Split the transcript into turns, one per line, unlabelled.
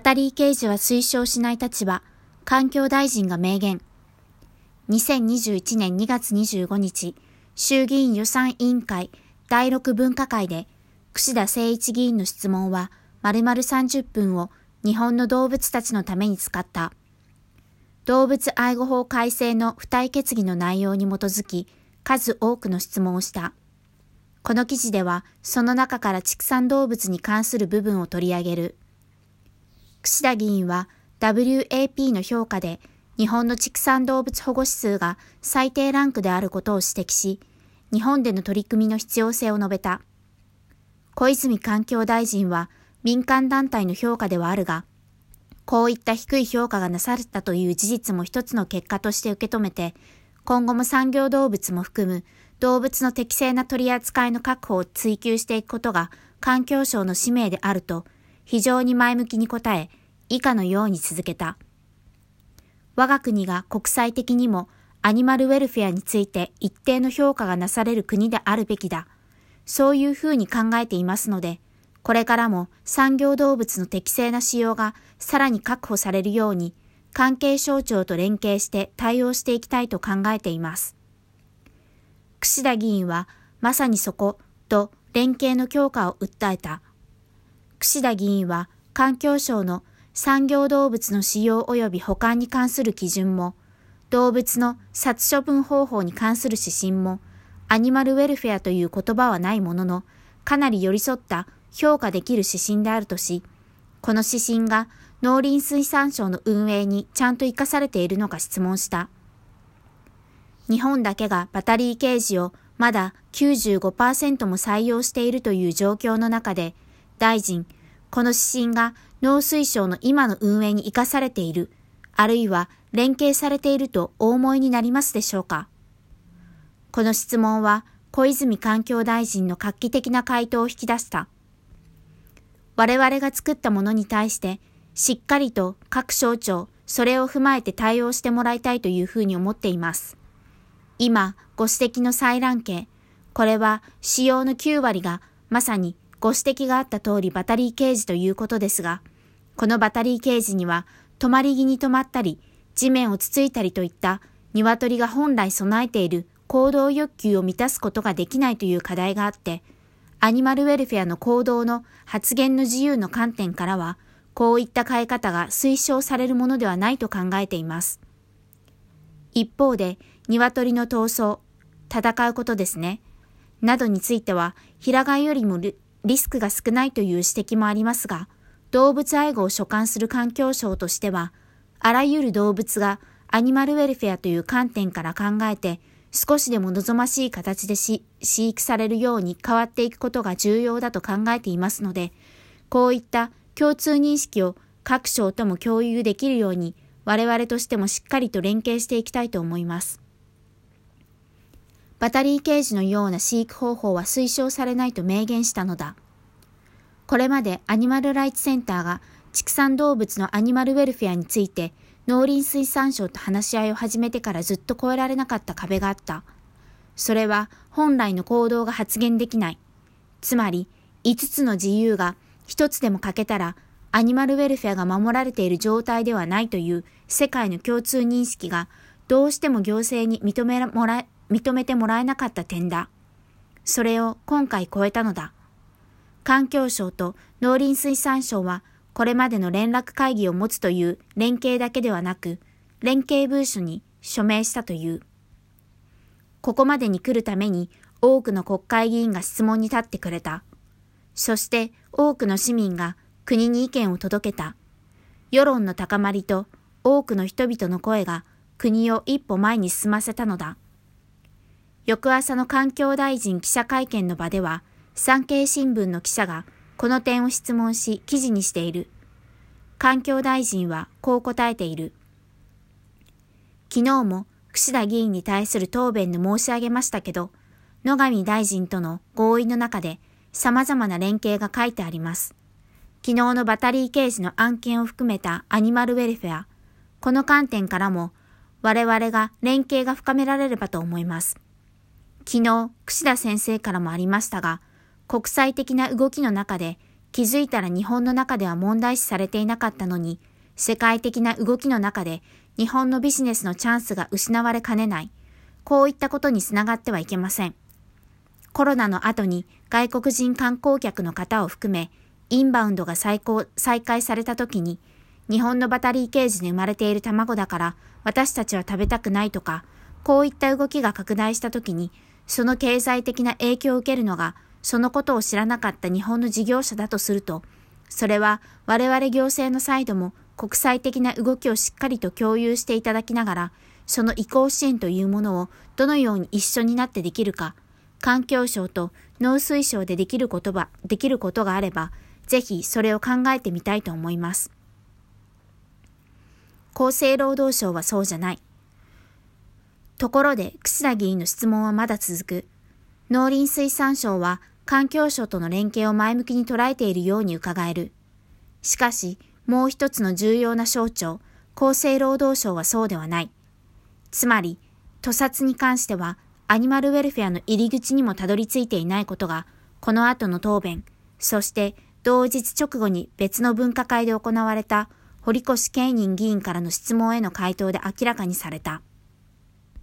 バタリー刑事は推奨しない立場、環境大臣が明言。2021年2月25日、衆議院予算委員会第6分科会で、串田誠一議員の質問は、丸々30分を日本の動物たちのために使った。動物愛護法改正の付帯決議の内容に基づき、数多くの質問をした。この記事では、その中から畜産動物に関する部分を取り上げる。串田議員は WAP の評価で日本の畜産動物保護指数が最低ランクであることを指摘し、日本での取り組みの必要性を述べた。小泉環境大臣は民間団体の評価ではあるが、こういった低い評価がなされたという事実も一つの結果として受け止めて、今後も産業動物も含む動物の適正な取り扱いの確保を追求していくことが環境省の使命であると非常に前向きに答え、以下のように続けた。我が国が国際的にもアニマルウェルフェアについて一定の評価がなされる国であるべきだ。そういうふうに考えていますので、これからも産業動物の適正な使用がさらに確保されるように、関係省庁と連携して対応していきたいと考えています。串田議員は、まさにそこと、連携の強化を訴えた。串田議員は環境省の産業動物の使用及び保管に関する基準も、動物の殺処分方法に関する指針も、アニマルウェルフェアという言葉はないものの、かなり寄り添った評価できる指針であるとし、この指針が農林水産省の運営にちゃんと活かされているのか質問した。日本だけがバタリーケージをまだ95%も採用しているという状況の中で、大臣、この指針が農水省の今の運営に生かされている、あるいは連携されているとお思いになりますでしょうかこの質問は小泉環境大臣の画期的な回答を引き出した。我々が作ったものに対してしっかりと各省庁、それを踏まえて対応してもらいたいというふうに思っています。今、ご指摘の採卵系、これは使用の9割がまさにご指摘があった通りバタリーケージということですが、このバタリーケージには止まり木に止まったり、地面をつついたりといった鶏が本来備えている行動欲求を満たすことができないという課題があって、アニマルウェルフェアの行動の発言の自由の観点からは、こういった変え方が推奨されるものではないと考えています。一方で、鶏の闘争、戦うことですね、などについては、平飼いよりもリスクが少ないという指摘もありますが、動物愛護を所管する環境省としては、あらゆる動物がアニマルウェルフェアという観点から考えて、少しでも望ましい形で飼育されるように変わっていくことが重要だと考えていますので、こういった共通認識を各省とも共有できるように、我々としてもしっかりと連携していきたいと思います。バタリーケージのような飼育方法は推奨されないと明言したのだ。これまでアニマルライツセンターが畜産動物のアニマルウェルフェアについて農林水産省と話し合いを始めてからずっと越えられなかった壁があった。それは本来の行動が発言できない。つまり5つの自由が1つでも欠けたらアニマルウェルフェアが守られている状態ではないという世界の共通認識がどうしても行政に認めもら認めてもらえなかった点だ。それを今回超えたのだ。環境省と農林水産省はこれまでの連絡会議を持つという連携だけではなく、連携文書に署名したという。ここまでに来るために多くの国会議員が質問に立ってくれた。そして多くの市民が国に意見を届けた。世論の高まりと多くの人々の声が国を一歩前に進ませたのだ。翌朝の環境大臣記者会見の場では、産経新聞の記者がこの点を質問し記事にしている。環境大臣はこう答えている。昨日も串田議員に対する答弁で申し上げましたけど、野上大臣との合意の中で様々な連携が書いてあります。昨日のバタリー刑事の案件を含めたアニマルウェルフェア、この観点からも我々が連携が深められればと思います。昨日、串田先生からもありましたが、国際的な動きの中で気づいたら日本の中では問題視されていなかったのに、世界的な動きの中で日本のビジネスのチャンスが失われかねない。こういったことにつながってはいけません。コロナの後に外国人観光客の方を含め、インバウンドが再再開された時に、日本のバタリーケージで生まれている卵だから私たちは食べたくないとか、こういった動きが拡大した時に、その経済的な影響を受けるのが、そのことを知らなかった日本の事業者だとすると、それは我々行政のサイドも国際的な動きをしっかりと共有していただきながら、その移行支援というものをどのように一緒になってできるか、環境省と農水省でできることば、できることがあれば、ぜひそれを考えてみたいと思います。厚生労働省はそうじゃない。ところで、楠田議員の質問はまだ続く。農林水産省は環境省との連携を前向きに捉えているように伺える。しかし、もう一つの重要な省庁、厚生労働省はそうではない。つまり、屠殺に関しては、アニマルウェルフェアの入り口にもたどり着いていないことが、この後の答弁、そして同日直後に別の分科会で行われた堀越慶人議員からの質問への回答で明らかにされた。